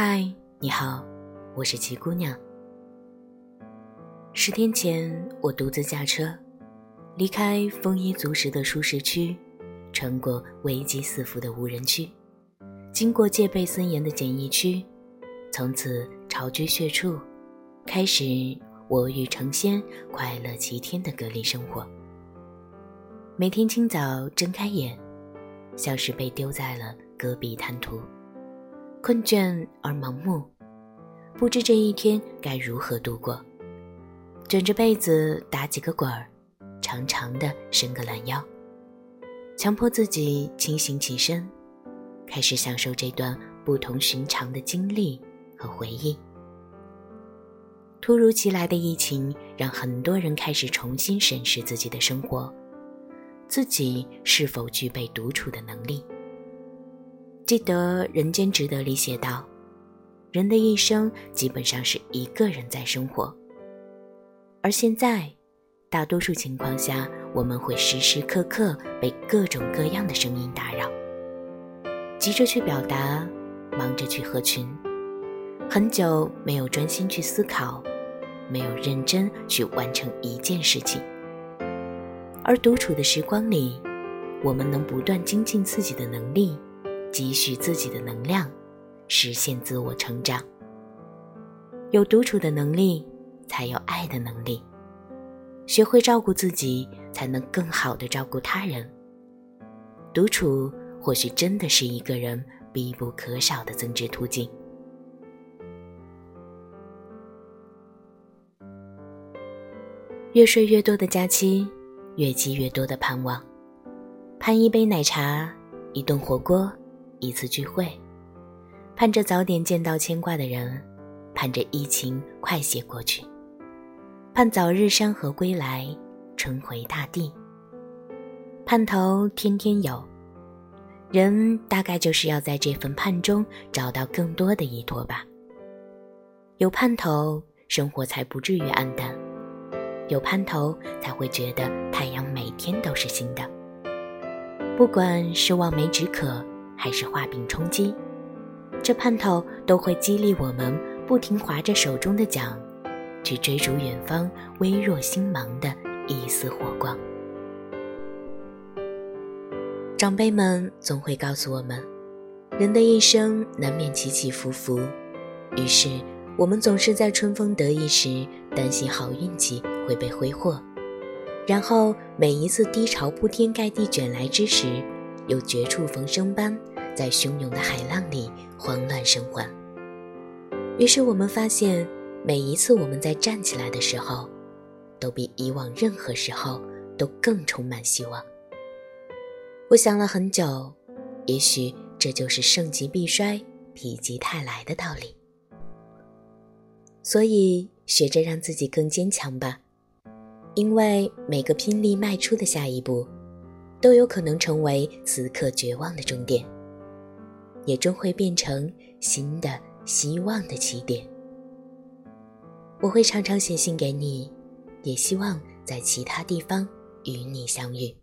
嗨，你好，我是齐姑娘。十天前，我独自驾车，离开丰衣足食的舒适区，穿过危机四伏的无人区，经过戒备森严的检疫区，从此巢居穴处，开始我与成仙快乐齐天的隔离生活。每天清早睁开眼，像是被丢在了戈壁滩涂。困倦而盲目，不知这一天该如何度过。卷着被子打几个滚儿，长长的伸个懒腰，强迫自己清醒起身，开始享受这段不同寻常的经历和回忆。突如其来的疫情让很多人开始重新审视自己的生活，自己是否具备独处的能力。记得《人间值得》里写道：“人的一生基本上是一个人在生活。”而现在，大多数情况下，我们会时时刻刻被各种各样的声音打扰，急着去表达，忙着去合群，很久没有专心去思考，没有认真去完成一件事情。而独处的时光里，我们能不断精进自己的能力。积蓄自己的能量，实现自我成长。有独处的能力，才有爱的能力。学会照顾自己，才能更好的照顾他人。独处或许真的是一个人必不可少的增值途径。越睡越多的假期，越积越多的盼望。盼一杯奶茶，一顿火锅。一次聚会，盼着早点见到牵挂的人，盼着疫情快些过去，盼早日山河归来，春回大地。盼头天天有，人大概就是要在这份盼中找到更多的依托吧。有盼头，生活才不至于暗淡；有盼头，才会觉得太阳每天都是新的。不管是望梅止渴。还是画饼充饥，这盼头都会激励我们不停划着手中的桨，去追逐远方微弱星芒的一丝火光。长辈们总会告诉我们，人的一生难免起起伏伏，于是我们总是在春风得意时担心好运气会被挥霍，然后每一次低潮铺天盖地卷来之时。有绝处逢生般，在汹涌的海浪里慌乱生还。于是我们发现，每一次我们在站起来的时候，都比以往任何时候都更充满希望。我想了很久，也许这就是盛极必衰，否极泰来的道理。所以，学着让自己更坚强吧，因为每个拼力迈出的下一步。都有可能成为此刻绝望的终点，也终会变成新的希望的起点。我会常常写信给你，也希望在其他地方与你相遇。